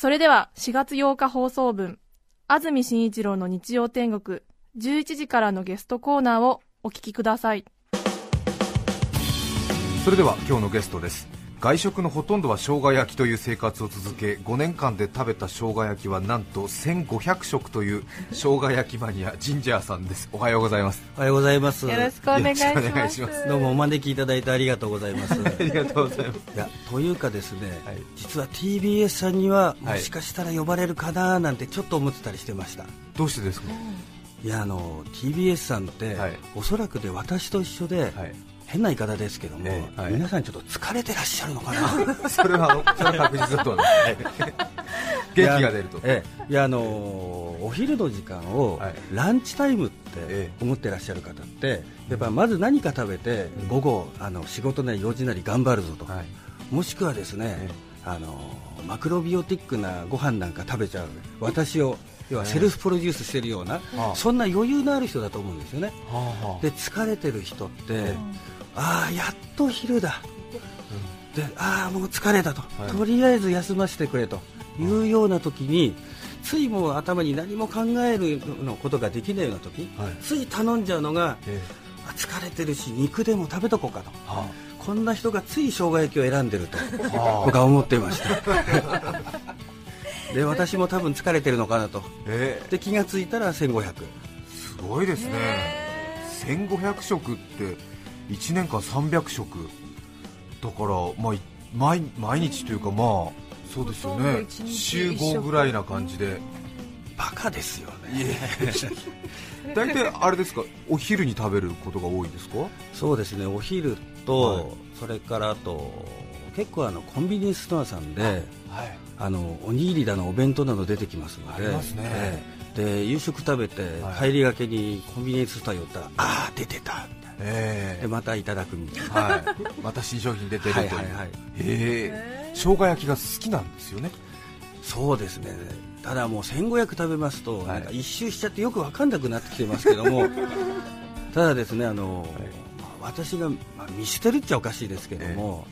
それでは4月8日放送分安住紳一郎の日曜天国11時からのゲストコーナーをお聞きください。それでは今日のゲストです。外食のほとんどは生姜焼きという生活を続け5年間で食べた生姜焼きはなんと1500食という生姜焼きマニアジンジャーさんです。おはようございます。おはようございます。よろしくお願いします。どうもお招きいただいてありがとうございます。ありがとうございます。いやというかですね、はい。実は TBS さんにははいもしかしたら呼ばれるかななんてちょっと思ってたりしてました。どうしてですか？いやあの TBS さんって、はい。おそらくで私と一緒で、はい変な言い方ですけども、ええはい。皆さんちょっと疲れてらっしゃるのかな？それはそれは確実だと思います。元気が出ると。いやええ。いやあのお昼の時間をはい。ランチタイムってえ思ってらっしゃる方ってやっぱまず何か食べて午後あの仕事なり用事なり頑張るぞと、はい。もしくはですね、えあのマクロビオティックなご飯なんか食べちゃう。私を要はセルフプロデュースしてるような、あ。そんな余裕のある人だと思うんですよね。で疲れてる人って、ああやっと昼だ、でああもう疲れたと、はい。とりあえず休ませてくれと。いうような時についもう頭に何も考えるのことができないような時、はい。つい頼んじゃうのがえあ疲れてるし肉でも食べとこうかと。はこんな人がつい生姜焼きを選んでるとはあ。僕は思っていました。で私も多分疲れてるのかなと。えで気がついたら1500すごいですね。1500食って1年間300食。だから、まあ、い毎毎日というかまあそうですよね。週一食。5ぐらいな感じで。バカですよね。大体あれですか？お昼に食べることが多いですか？そうですね。お昼と、それからあと結構あのコンビニエンスストアさんではい。あのおにぎりだのお弁当など出てきますのでありますね。ええ。で夕食食べて、はい。帰りがけにコンビニエンスストア寄ったらああ出てたえでまたいただくみたいな。はい。また新商品出てるという。はいはいはい。へえ。生姜焼きが好きなんですよね。そうですね。ただもう1500食べますと、はい。なんか一周しちゃってよく分かんなくなってきてますけども。ただですねあの、まあ私が、まあ、見捨てるっちゃおかしいですけども、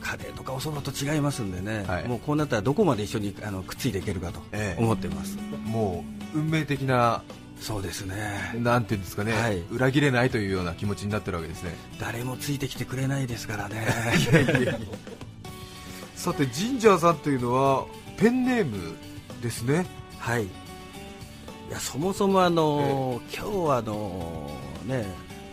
カレーとかお蕎麦と違いますんでね、はい。もうこうなったらどこまで一緒にあのくっついていけるかとええ。思ってます、もう運命的なそうですね。なんていうんですかね、はい。裏切れないというような気持ちになってるわけですね。誰もついてきてくれないですからね。さてジンジャーさんというのはペンネームですね。はい。いやそもそもあの、今日はあのね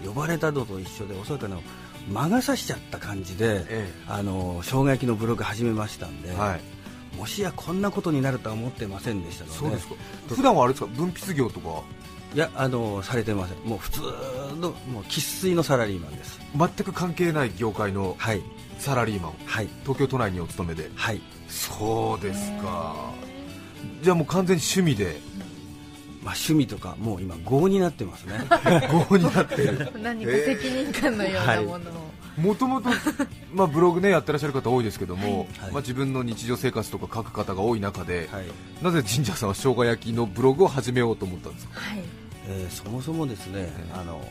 呼ばれたのと一緒でおそらくあの魔が差しちゃった感じで、えあの生姜焼きのブログ始めましたんで、はいもしやこんなことになるとは思ってませんでしたので。そうですか。普段はあれですか？分泌業とか？いやあのされてません。もう普通のもう生粋のサラリーマンです。全く関係ない業界のはい。サラリーマン。はい。東京都内にお勤めで。はい。そうですか。じゃあもう完全に趣味で。まあ、趣味とかもう今業になってますね。業になってる。何か責任感のようなものを、もともとまあブログねやってらっしゃる方多いですけども、はい。まあ、自分の日常生活とか書く方が多い中で、はい、なぜ神社さんは生姜焼きのブログを始めようと思ったんですか？はい。えーそもそもですね、ええ。あの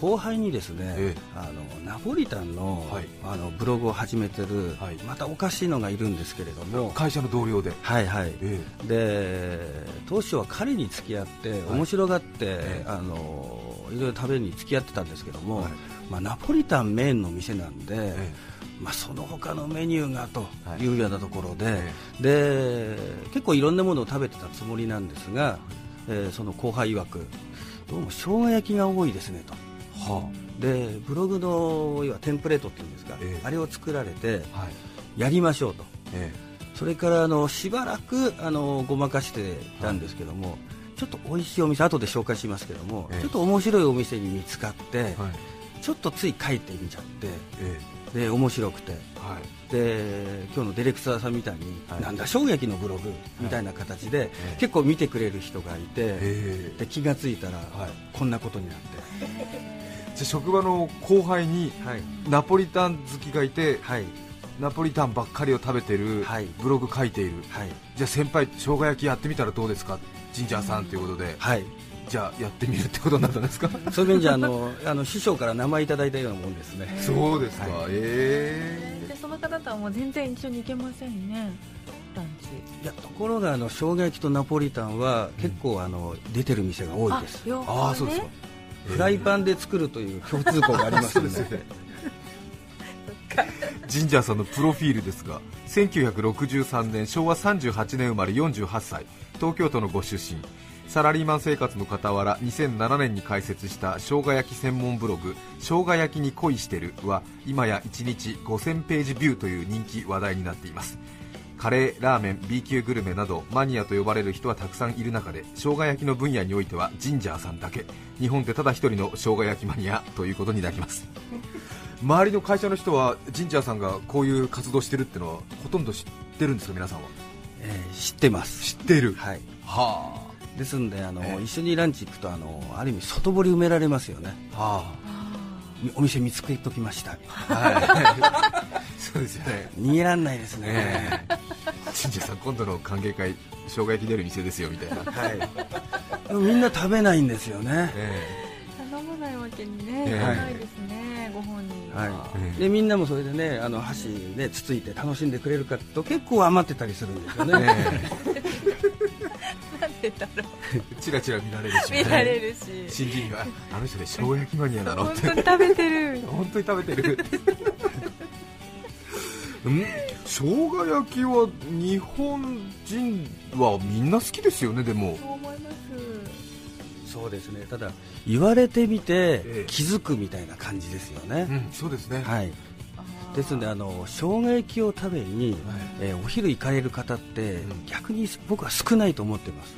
後輩にですね、ええ。あのナポリタンの,、はい。あのブログを始めてる、はい。またおかしいのがいるんですけれども会社の同僚で、はいはい。えで当初は彼に付き合って面白がって、ええ。あのいろいろ食べに付き合ってたんですけども、はい。まあ、ナポリタンメインの店なんで、えまあ、その他のメニューがとはい。いうようなところで,、えで結構いろんなものを食べてたつもりなんですが、えーその後輩曰くどうも生姜焼きが多いですねと。はでブログの要はテンプレートっていうんですか、ええ。あれを作られてあはい。やりましょうと。えそれからあのしばらくあのごまかしてたんですけども、ちょっと美味しいお店後で紹介しますけども、ええ。ちょっと面白いお店に見つかって、えはい。ちょっとつい書いてみちゃってえで面白くて。はい。で今日のディレクターさんみたいに、はい。なんだ衝撃のブログみたいな形で、ええ。結構見てくれる人がいて、え。で気がついたら、はい。こんなことになって、じゃあ職場の後輩にはい。ナポリタン好きがいてはい。ナポリタンばっかりを食べてる、はい。ブログ書いている。はい。じゃあ先輩生姜焼きやってみたらどうですか？ジンジャーさんということで、はい。じゃあやってみるってことになったんですか？そういう面じゃあのあの 師匠から名前いただいたようなもんですね。そうですか、はい。え。でその方とはもう全然一緒に行けませんね。ランチ。いやところがあの生姜焼きとナポリタンは結構あの出てる店が多いです。両方ね。ああそうですかフライパンで作るという共通項がありますので ジンジャーさんのプロフィールですが1963年昭和38年生まれ48歳東京都のご出身。サラリーマン生活の傍ら2007年に開設した生姜焼き専門ブログ「生姜焼きに恋してる」は今や1日5000ページビューという人気話題になっていますカレー、ラーメン、B 級グルメなどマニアと呼ばれる人はたくさんいる中で生姜焼きの分野においてはジンジャーさんだけ。日本でただ一人の生姜焼きマニアということになります。周りの会社の人はジンジャーさんがこういう活動してるってのはほとんど知ってるんですか？皆さんは。えー知ってます。知ってる。はい。はですんであの、ええ。一緒にランチ行くとあのある意味外堀埋められますよね。あはみお店見つけときました。あはいそうですよね。逃げらんないですね、ええ。ジンジャーさん今度の歓迎会生姜焼き出る店ですよみたいな、はい。みんな食べないんですよね。え頼まないわけにね、ええ。いかないですね、ご本人は。はええ。い、でみんなもそれでねあの箸ねつついて楽しんでくれるかと結構余ってたりするんですよえね、なんでだろえチラチラ見られるし、う。見られるし。新人があの人で生姜焼きマニアなのって。本当に食べてる。本当に食べてる。ん生姜焼きは日本人はみんな好きですよねでも。そう思います。そうですね。ただ言われてみてええ。気づくみたいな感じですよね、うんそうですね。はい。ですのであの生姜焼きを食べに、えーお昼行かれる方って、うん。逆に僕は少ないと思ってます。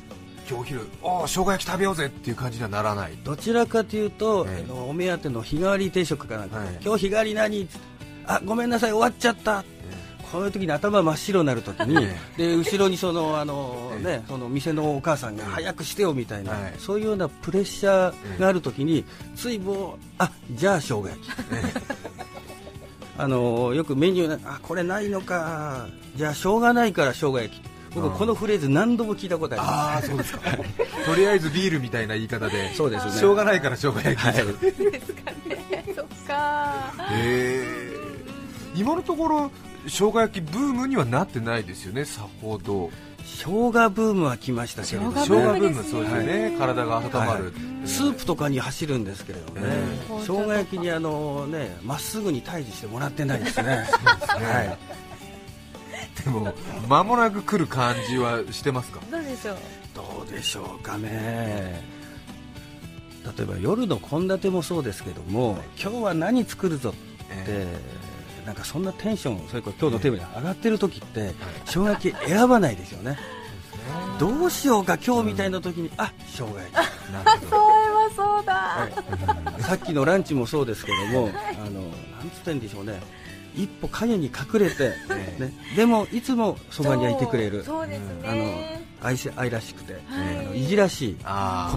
今日お昼ああ生姜焼き食べようぜっていう感じにはならない。どちらかというと、ええ。あのお目当ての日替わり定食かなんかで、はい。今日日替わり何あごめんなさい終わっちゃった。こういう時に頭真っ白になる時に、え で後ろにそのあの、ええ。ね、その店のお母さんがええ。早くしてよみたいな、はい。そういうようなプレッシャーがある時に、ついもうあじゃあ生姜焼き。あのよくメニューなあこれないのかじゃあしょうがないから生姜焼き。僕うんこのフレーズ何度も聞いたことあります。ああそうですか。とりあえずビールみたいな言い方で。そうですね。しょうがないから生姜焼き、はい。ですかね。そっか。へえ今のところ生姜焼きブームにはなってないですよねさほど。生姜ブームは来ましたけれども。生生姜姜ブームそうですよね、体が温まる、スープとかに走るんですけれどもね、ええ生姜焼きにあのねまっすぐに退治してもらってないですね。ね。はい。でも間もなく来る感じはしてますか？どうでしょう？どうでしょうかね。例えば夜の献立もそうですけども、今日は何作るぞって、えなんかそんなテンション、それから今日のテーマに上がってる時って、生姜焼き選ばないですよね。どうしようか今日みたいな時に、あ生姜焼き。それはそうだ。さっきのランチもそうですけども、あのなんつってんでしょうね、一歩影に隠れて、ね、でもいつもそばにはいてくれる、そうですあのね。愛せ愛らしくて、はい。あのいじらしい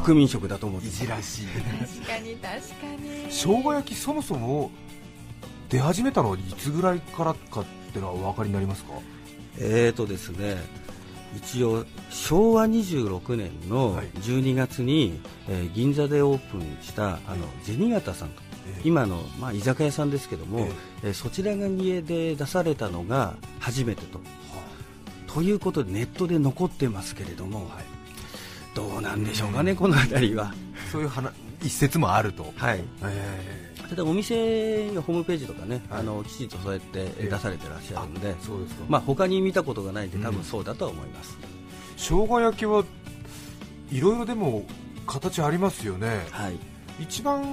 国民食だと思っていじらしい。確かに確かに。生姜焼きそもそも出始めたのはいつぐらいからかってのはお分かりになりますか？えーとですね一応昭和26年のはい。12月に、えー銀座でオープンしたあの銭形さんと、ええ。今の、まあ、居酒屋さんですけども、ええ。ーそちらが家で出されたのが初めてと。ということでネットで残ってますけれども、どうなんでしょうかね、この辺りは。そういう話一説もあると、はい、えただお店のホームページとかね、あのきちんとそうやってえ出されてらっしゃるんで、そうですか、まあ他に見たことがないんで、多うん。分そうだとは思います。生姜焼きはいろいろでも形ありますよね。はい、一番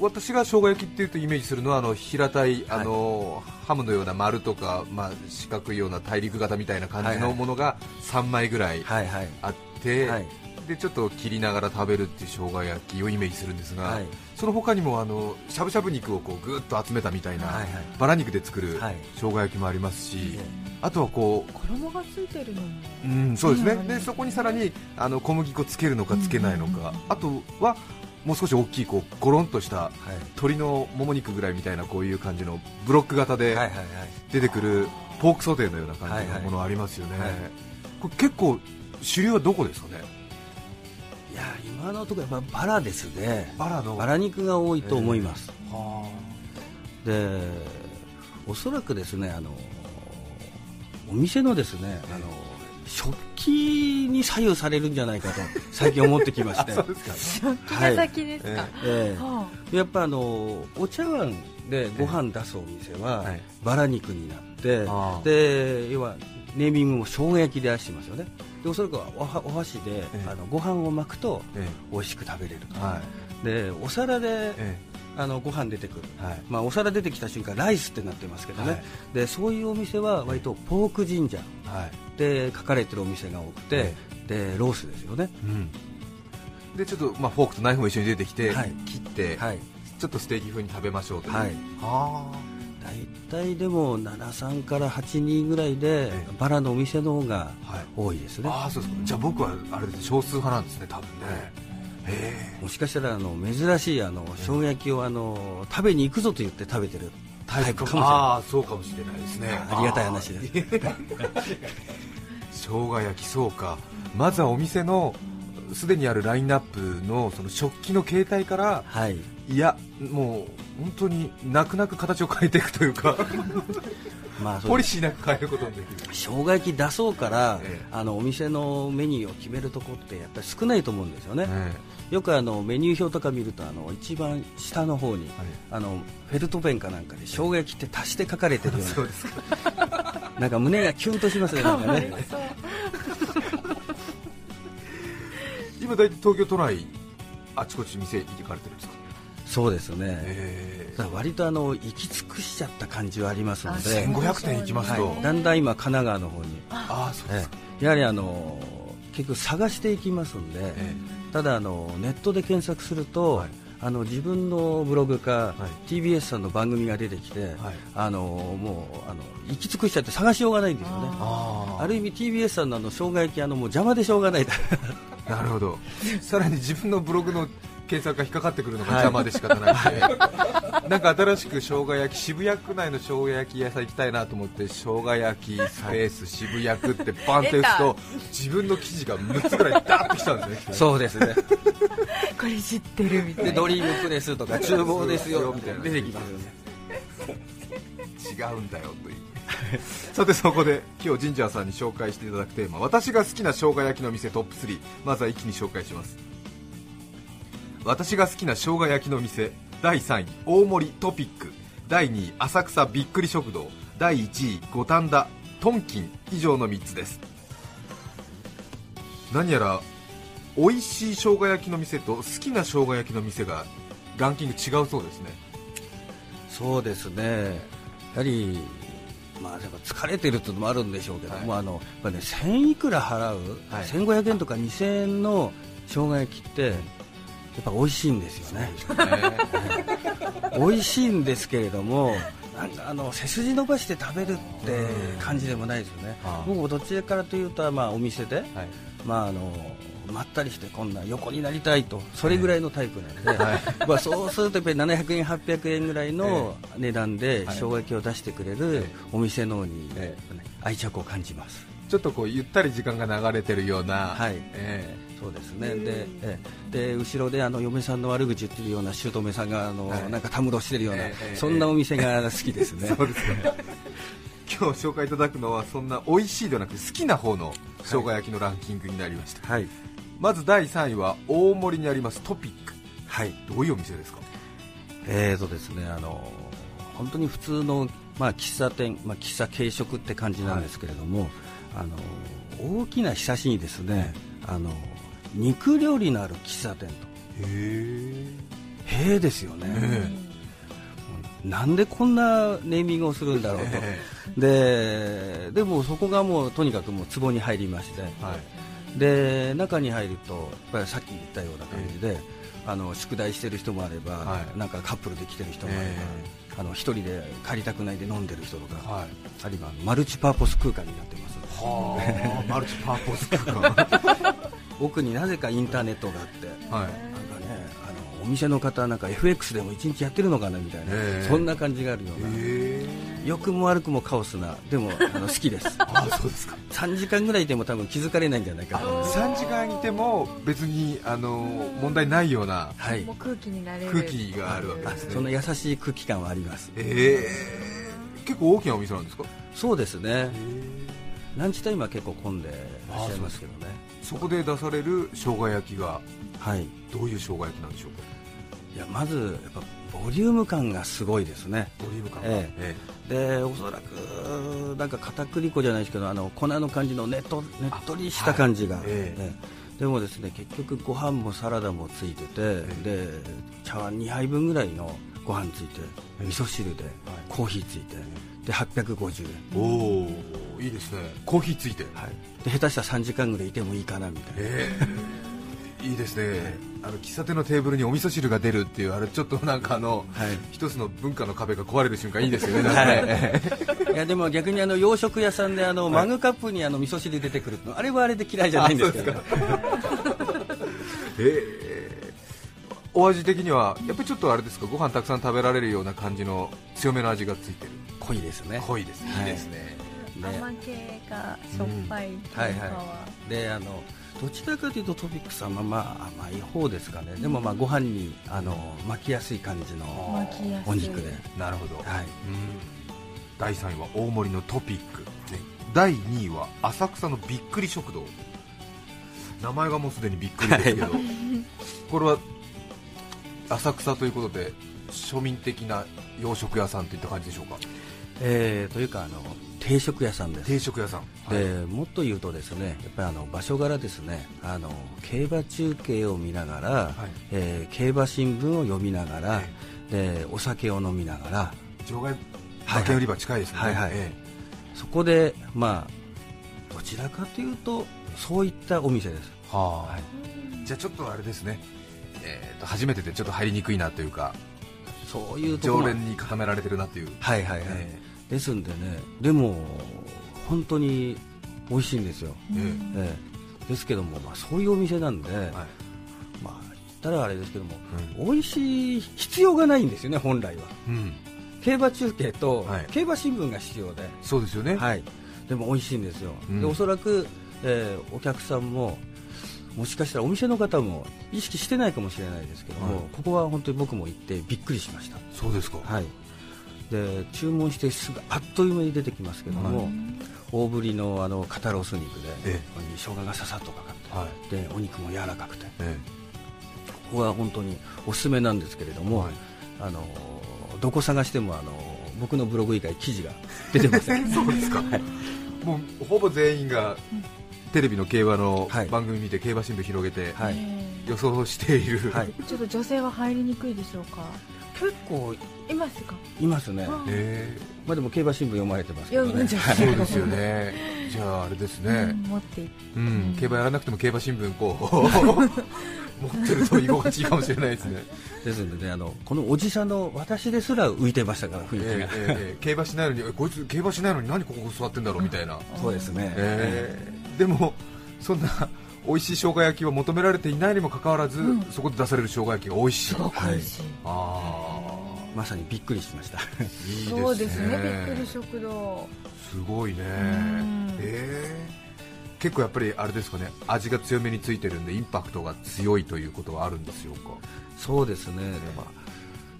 私が生姜焼きっていうとイメージするのはあの平たいあの、ハムのような丸とか、まあ、四角いような大陸型みたいな感じはいはい。のものが3枚ぐらいはい、はい、あって、はい、でちょっと切りながら食べるっていう生姜焼きをイメージするんですが、はい。その他にもあのしゃぶしゃぶ肉をこうぐーっと集めたみたいな、はいはい。バラ肉で作るはい。生姜焼きもありますし、えあとはこ衣がついてるのも。う、うん、そうですね、うんでそこにさらにあの小麦粉つけるのかつけないのか、うんうんうんあとはもう少し大きいこうゴロンとしたはい。鶏のもも肉ぐらいみたいなこういう感じのブロック型ではいはいはい。出てくるポークソテーのような感じはいはい。のものありますよね、はい。これ結構主流はどこですかね？いや今のところやっぱバラですね。バラの。バラ肉が多いと思います、はでおそらくですねあのお店のですねあの食器に左右されるんじゃないかと最近思ってきまして。そうですか。食器が先ですか、えええ。はやっぱあのお茶碗でご飯出すお店ははい。バラ肉になって、ああ。で要はネーミングも生姜焼きで出してますよね。でおそらくはおはお箸で、ええ。あのご飯を巻くとえ美味しく食べれるはい。でお皿で、えあのご飯出てくる、はい。まあ、お皿出てきた瞬間ライスってなってますけどね、はい。でそういうお店は割とポークジンジャーえはい。で書かれてるお店が多くて、えでロースですよね。うん。でちょっと、まあ、フォークとナイフも一緒に出てきて、はい。切って、はい。ちょっとステーキ風に食べましょうという、はい。は大体でも73から8人ぐらいでええ。バラのお店の方がはい。多いですね、ああそうですか。じゃあ僕はあれです少数派なんですね多分ね。もしかしたらあの珍しいあの生姜焼きをあの食べに行くぞと言って食べてるタイプかもしれない。ああそうかもしれないですね。ありがたい話です。生姜焼きそうか。まずはお店のすでにあるラインナップのその食器の形態からはい。いやもう本当に泣く泣く形を変えていくというか まあポリシーなく変えることもできる。生姜焼き出そうから、ええ。あのお店のメニューを決めるとこってやっぱり少ないと思うんですよね、えよくあのメニュー表とか見るとあの一番下の方に、はい。あのフェルトペンかなんかで生姜焼きって足して書かれてるよえう そうですか。ななんか胸がキュンとしますねなんかね今大体東京都内あちこち店行かれてるんですか？そうですね、え。だから割とあの行き尽くしちゃった感じはありますのえで、1500店行きますと、はい、だんだん今神奈川の方に、ああそうですやはりあの結局探していきますんで、えただあのネットで検索すると、はい。あの自分のブログか、はい。TBS さんの番組が出てきて、はい。あのもうあの行き尽くしちゃって探しようがないんですよね。あある意味 TBS さんのあの生姜焼きあのもう邪魔でしょうがないなるほど。さらに自分のブログの検索が引っかかってくるのがはい。邪魔で仕方ないので、なんか新しく生姜焼き渋谷区内の生姜焼き屋さん行きたいなと思って生姜焼きスペース渋谷区ってバンって打つと自分の記事が6つぐらいダーッときたんですねそうですね。これ知ってるみたいな。でドリームプレスとか厨房ですよ。みたいな。出てきます。よね違うんだよという さてそこで今日ジンジャーさんに紹介していただくテーマ私が好きな生姜焼きの店トップ3まずは一気に紹介します。私が好きな生姜焼きの店第3位大森トピック。第2位浅草びっくり食堂。第1位五反田トンキン。以上の3つです。何やら美味しい生姜焼きの店と好きな生姜焼きの店がランキング違うそうですね。そうですね。やはりまあ、疲れてるっていうのもあるんでしょうけども、はい。あのやっぱね、1000いくら払う、はい。1500円とか2000円の生姜焼きって、やっぱ美味しいんですよね、美味しいんですけれども、なんかあの背筋伸ばして食べるって感じでもないですよね、僕もどちらからというと、まあ、お店で、はい。まあ、あのまったりしてこんな横になりたいとそれぐらいのタイプなんで、まあ、そうするとやっぱり700円800円ぐらいの値段ではい。生姜焼きを出してくれえるえお店の方に、えね愛着を感じます。ちょっとこうゆったり時間が流れてるような、はい。えそうですね。でええ。で後ろであの嫁さんの悪口言ってるような姑さんがあの、はい。なんかたむろしてるような、ええそんなお店が好きですね。え そうですか。今日紹介いただくのはそんな美味しいではなく好きな方の生姜焼きのランキングになりました、はいまず第3位は大森にありますトピック。はい。どういうお店ですか？えーとですね、あの本当に普通の、まあ、喫茶店、まあ、喫茶軽食って感じなんですけれども、あの大きなひさしにですね、あの肉料理のある喫茶店と、へへえですよね、え。なんでこんなネーミングをするんだろうと、え。ででもそこがもうとにかくもう壺に入りまして、はいで中に入るとやっぱりさっき言ったような感じで、あの宿題してる人もあれば、はい。なんかカップルで来てる人もあれば、えあの一人で帰りたくないで飲んでる人とか、はい。あるいはマルチパーポス空間になってます。はあ マルチパーポス空間。奥になぜかインターネットがあって、はい。なんかねあのお店の方なんか FX でも一日やってるのかなみたいな、ええ。そんな感じがあるような、へ良くも悪くもカオスなでもあの 好きです。あそうですか。3時間ぐらいいても多分気づかれないんじゃないかと思います3時間いても別にあの問題ないようなはい。もう空気になれる。空気があるわけですね。その優しい空気感はあります。ええ結構大きなお店なんですか？そうですね。ランチタイムは結構混んでらっしゃいますけどね。そこで出される生姜焼きがはい。どういう生姜焼きなんでしょうか？いやまずやっぱボリューム感がすごいですね。ボリューム感が、ええ。でおそらくなんか片栗粉じゃないですけどあの粉の感じのねっとねっとりした感じが、はいえ。ええ。でもですね結局ご飯もサラダもついてて、で茶碗2杯分ぐらいのご飯ついてええ。味噌汁で、コーヒーついてで850円、おおいいですね。コーヒーついて、はい、で下手したら3時間ぐらいいてもいいかなみたいな。ええ。いいですね、あの喫茶店のテーブルにお味噌汁が出るっていうあれちょっとなんかあの、はい。一つの文化の壁が壊れる瞬間いいですよね。なんかね、いやでも逆にあの洋食屋さんであのマグカップにあの味噌汁出てくるのあれはあれで嫌いじゃないんですけど、あ ええお味的にはやっぱりちょっとあれですかご飯たくさん食べられるような感じの強めの味がついてる。濃いですね。濃いですね、はいいいですね。ね甘系がしょっぱい系かは。いは、はい。であのどちらかというとトピックさんはまあ甘い方ですかね。でもまあご飯にあの巻きやすい感じのお肉で。なるほど、はい。うん。第3位は大盛りのトピック、第2位は浅草のびっくり食堂。名前がもうすでにびっくりですけど、これは浅草ということで庶民的な洋食屋さんといった感じでしょうか？えーというかあの定食屋さんです。定食屋さん。でもっと言うとですねやっぱりあの場所柄ですねあの競馬中継を見ながら、えー競馬新聞を読みながら、はでお酒を飲みながら。場外馬券売り場近いですね、はいはい。えそこでまあどちらかというとそういったお店です。えはあじゃあちょっとあれですね、えー、と初めてでちょっと入りにくいなというかそういう常連に固められてるなっていう、はいはいはい、えですんでねでも本当に美味しいんですよ、ええええ。ですけども、まあ、そういうお店なんで、えはい。まあ言ったらあれですけども、美味しい必要がないんですよね本来は。うん、競馬中継とはい。競馬新聞が必要で、そうですよね、はい、でも美味しいんですよ、うん。でおそらく、えーお客さんももしかしたらお店の方も意識してないかもしれないですけども、はい。ここは本当に僕も行ってびっくりしました。そうですか、はい、で注文してすぐあっという間に出てきますけども、大ぶりのあの肩ロース肉で、ええ。生姜がささっとかかって、はい。でお肉も柔らかくて。えここは本当におすすめなんですけれども、はい。あのどこ探してもあの僕のブログ以外記事が出てません。え そうですか、もうほぼ全員がテレビの競馬のはい。番組見て競馬新聞広げてはい、予想している、はい、ちょっと女性は入りにくいでしょうか結構いますか？いますね、あえ。まあ、でも競馬新聞読まれてますけどね。そうですよね。じゃああれですうんね、持っていうん競馬やらなくても競馬新聞こう 持ってると居心地いいかもしれないですね、ですのでねあのこのおじさんの私ですら浮いてましたから雰囲気が、えーえーえ。ー競馬しないのにえこいつ競馬しないのに何ここ座ってんだろうみたいな、そうですね、えーでもそんな美味しい生姜焼きは求められていないにもかかわらず、そこで出される生姜焼きが美味しい。すごく美味しい、あまさにびっくりしました。あいいですね。そうですね。びっくり食堂。すごいね。ん。えー。結構やっぱりあれですかね。味が強めについてるんでインパクトが強いということはあるんですよか？そうですね、だか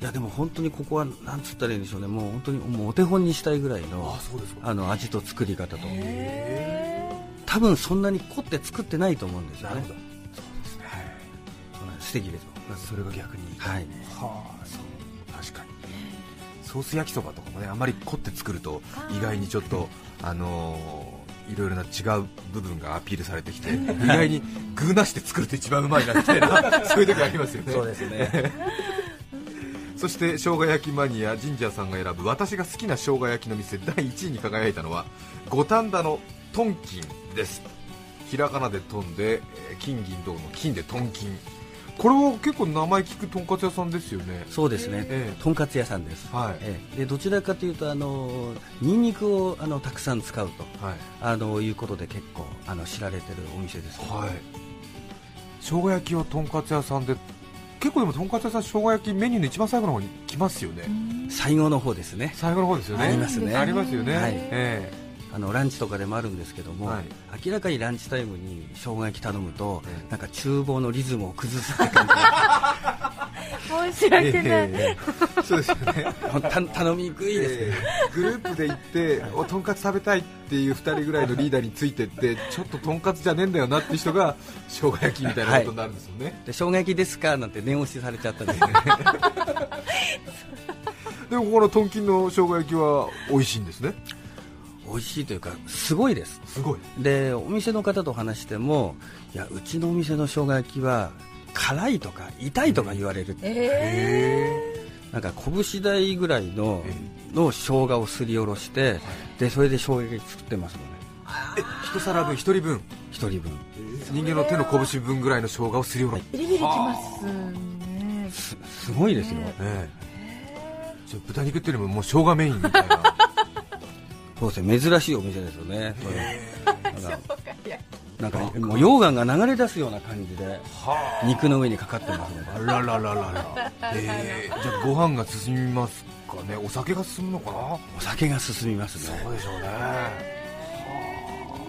らいやでも本当にここはなんつったらいいんでしょうね、もう本当にもうお手本にしたいぐらいのそうですあの味と作り方と、多分そんなに凝って作ってないと思うんですよね、なるほど。そうですね。そうなんです。素敵です。それが逆に。はい。はあそう。確かに。ソース焼きそばとかもねあまり凝って作ると意外にちょっとあのーいろいろな違う部分がアピールされてきて意外に具なしで作ると一番うまいなみたいな そういう時ありますよね。そうですね。そして生姜焼きマニアジンジャーさんが選ぶ私が好きな生姜焼きの店第1位に輝いたのは五反田のトンキンです。ひらがなで飛んで、えー金銀銅の金でトン金これは結構名前聞くとんかつ屋さんですよね。そうですね、ええ。とんかつ屋さんです、はい。ええ。でどちらかというとあのニンニクをあのたくさん使うとはい。あのいうことで結構あの知られてるお店です、はい。生姜焼きはとんかつ屋さんで結構でもとんかつ屋さん生姜焼きメニューの一番最後の方に来ますよね。最後の方ですね。最後の方ですよね。ありますね。ありますよね、はい。えあのランチとかでもあるんですけども、はい。明らかにランチタイムに生姜焼き頼むと、ええ。なんか厨房のリズムを崩すって感申し訳な。い、ええそうですよね。頼みにくいですけど、え。ーグループで行っておとんかつ食べたいっていう2人ぐらいのリーダーについてってちょっととんかつじゃねえんだよなって人が生姜焼きみたいなことになるんですよね、で生姜焼きですかなんて念押しされちゃったんで。す ねでもここのとんきんの生姜焼きは美味しいんですね美味しいというかすごいです。すごい。でお店の方と話してもいやうちのお店の生姜焼きは辛いとか痛いとか言われる、えなんか拳大ぐらいのえの生姜をすりおろして、でそれで生姜焼き作ってますのでえ一皿分一人分？一人分。人間の手の拳分ぐらいの生姜をすりおろす、ビリビリきますね。すすごいですよ、ええじゃあ豚肉っていうよりももう生姜メインみたいなそうですね珍しいお店ですよね、なんかなんかもう溶岩が流れ出すような感じで肉の上にかかってますのであららららら、えー、じゃあご飯が進みますかね。お酒が進むのかな？お酒が進みますね。そうでしょうね。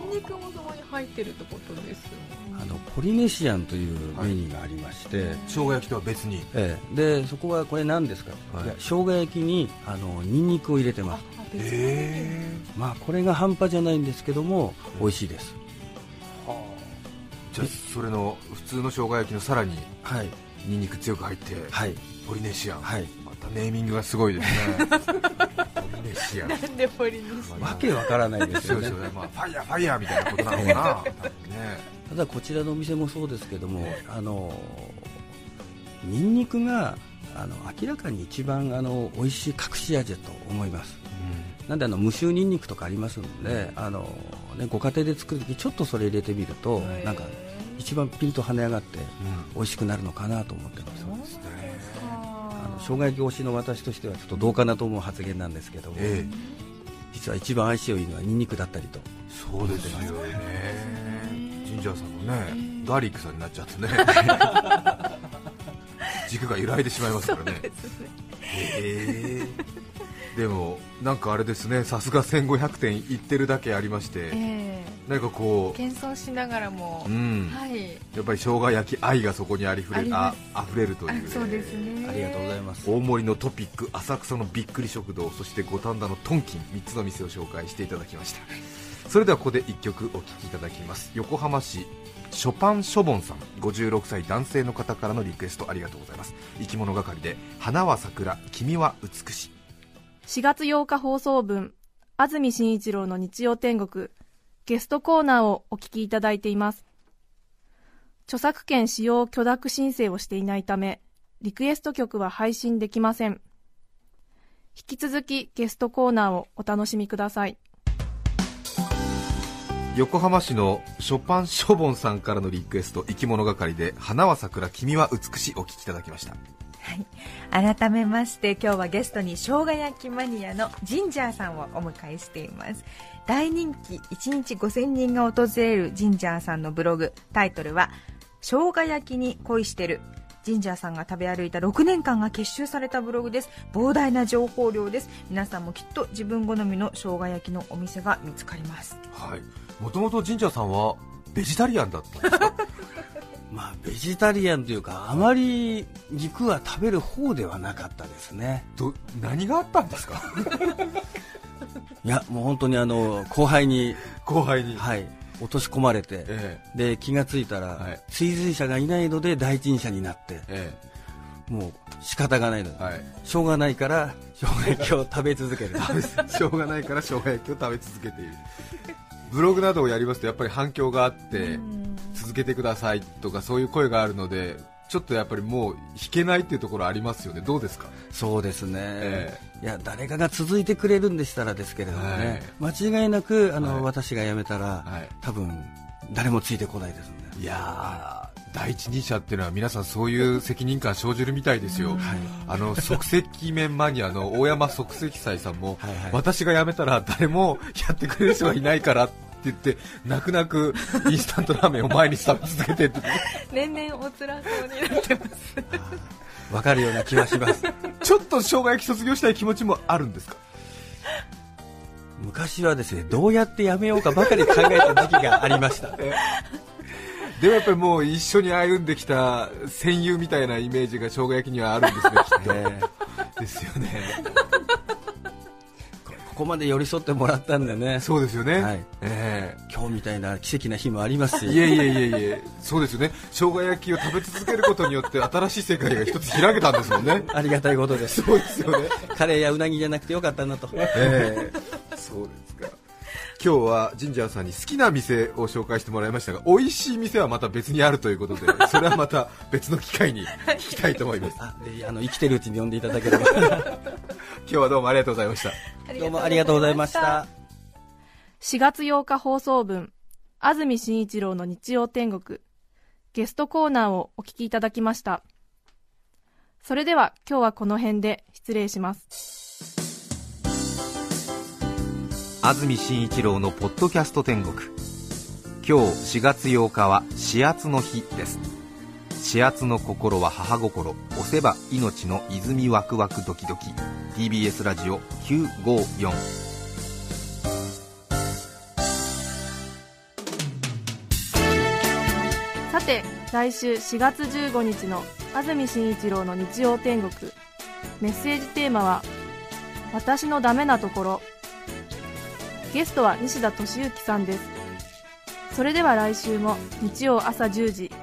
ニンニクもそこに入ってるってことですよね。あのポリネシアンというメニューがありまして、生姜焼きとは別に。ええ。でそこはこれ何ですか、はい。い、や生姜焼きにあのニンニクを入れてます。え。まあこれが半端じゃないんですけども美味しいです。じゃあそれの普通の生姜焼きのさらにはい。ニンニク強く入って、はい。ポリネシアン、はいネーミングがすごいですね。ポリネシアンなんでポリネシわけわからないですよね。そうですよね、まあ、ファイヤーファイヤーみたいなことなのかな。多分ね。ただこちらのお店もそうですけどもあのニンニクがあの明らかに一番あの美味しい隠し味だと思います。なんであの無臭ニンニクとかありますのであの、ね、ご家庭で作るときちょっとそれ入れてみるとなんか一番ピンと跳ね上がってうん。美味しくなるのかなと思ってます。そうですねあの生姜焼き推しの私としてはちょっとどうかなと思う発言なんですけども、え実は一番相性いいのはニンニクだったりと。えそうですよね。ジンジャーさんもねガーリックさんになっちゃってね。軸が揺らいでしまいますからね。へえでもなんかあれですね。さすが1500点いってるだけありまして。えなんかこえ謙遜しながらもう、うん、はい。やっぱり生姜焼き愛がそこにありふれああ溢れるという、あそうですね。ありがとうございます。大盛りのトピック浅草のびっくり食堂そして五反田のトンキン3つの店を紹介していただきました。それではここで1曲お聴きいただきます。横浜市ショパン・ショボンさん56歳男性の方からのリクエストありがとうございます。生き物係で花は桜君は美しい。4月8日放送分安住紳一郎の日曜天国ゲストコーナーをお聞きいただいています。著作権使用許諾申請をしていないためリクエスト曲は配信できません。引き続きゲストコーナーをお楽しみください。横浜市のショパン・ショボンさんからのリクエスト生き物係で花は桜君は美しいお聴きいただきました。改めまして今日はゲストに生姜焼きマニアのジンジャーさんをお迎えしています。大人気1日5000人が訪れるジンジャーさんのブログ。タイトルは「生姜焼きに恋してる」ジンジャーさんが食べ歩いた6年間が結集されたブログです。膨大な情報量です。皆さんもきっと自分好みの生姜焼きのお店が見つかります。はい。もともと神社さんはベジタリアンだったんですか？まあベジタリアンというかあまり肉は食べる方ではなかったですね。ど何があったんですか？いやもう本当にあの後輩に後輩に、はい落とし込まれて、えで気がついたら、はい。追随者がいないので第一人者になってええ。もう仕方がないので、はい。しょうがないから生姜焼きを食べ続けるしょうがないから生姜焼きを食べ続けている。ブログなどをやりますとやっぱり反響があって続けてくださいとかそういう声があるのでちょっとやっぱりもう引けないっていうところありますよね。どうですか？そうですね、えいや誰かが続いてくれるんでしたらですけれどもね、間違いなくあの、はい。私が辞めたら、はい。多分誰もついてこないですんでいやー第一人者っていうのは皆さんそういう責任感生じるみたいですよ、あの即席麺マニアの大山即席斎さんもはいはい。私が辞めたら誰もやってくれる人がいないからって言って泣く泣くインスタントラーメンを毎日食べ続けてって。年々お辛そうになってます。わかるような気がします。ちょっと生姜焼き卒業したい気持ちもあるんですか？昔はですねどうやってやめようかばかり考えた時期がありました。でもやっぱりもう一緒に歩んできた戦友みたいなイメージが生姜焼きにはあるんですねきっと、え。ですよねここまで寄り添ってもらったんでね。そうですよね、はい。え今日みたいな奇跡な日もありますしえいえいえいえいえ。そうですよね。生姜焼きを食べ続けることによって新しい世界が一つ開けたんですもんね。ありがたいことです。そうですよね。カレーやうなぎじゃなくてよかったなと。ええ。そうですか。今日はジンジャーさんに好きな店を紹介してもらいましたが美味しい店はまた別にあるということで それはまた別の機会に聞きたいと思います。あの生きてるうちに呼んでいただければ今日はどうもありがとうございました。どうもありがとうございました。4月8日放送分安住紳一郎の日曜天国ゲストコーナーをお聞きいただきました。それでは今日はこの辺で失礼します。安住紳一郎のポッドキャスト天国。今日4月8日は始圧の日です始圧の心は母心押せば命の泉ワクワクドキドキ。TBS ラジオ954さて来週4月15日の安住紳一郎の日曜天国。メッセージテーマは「私のダメなところ」ゲストは西田敏行さんです。それでは来週も日曜朝10時。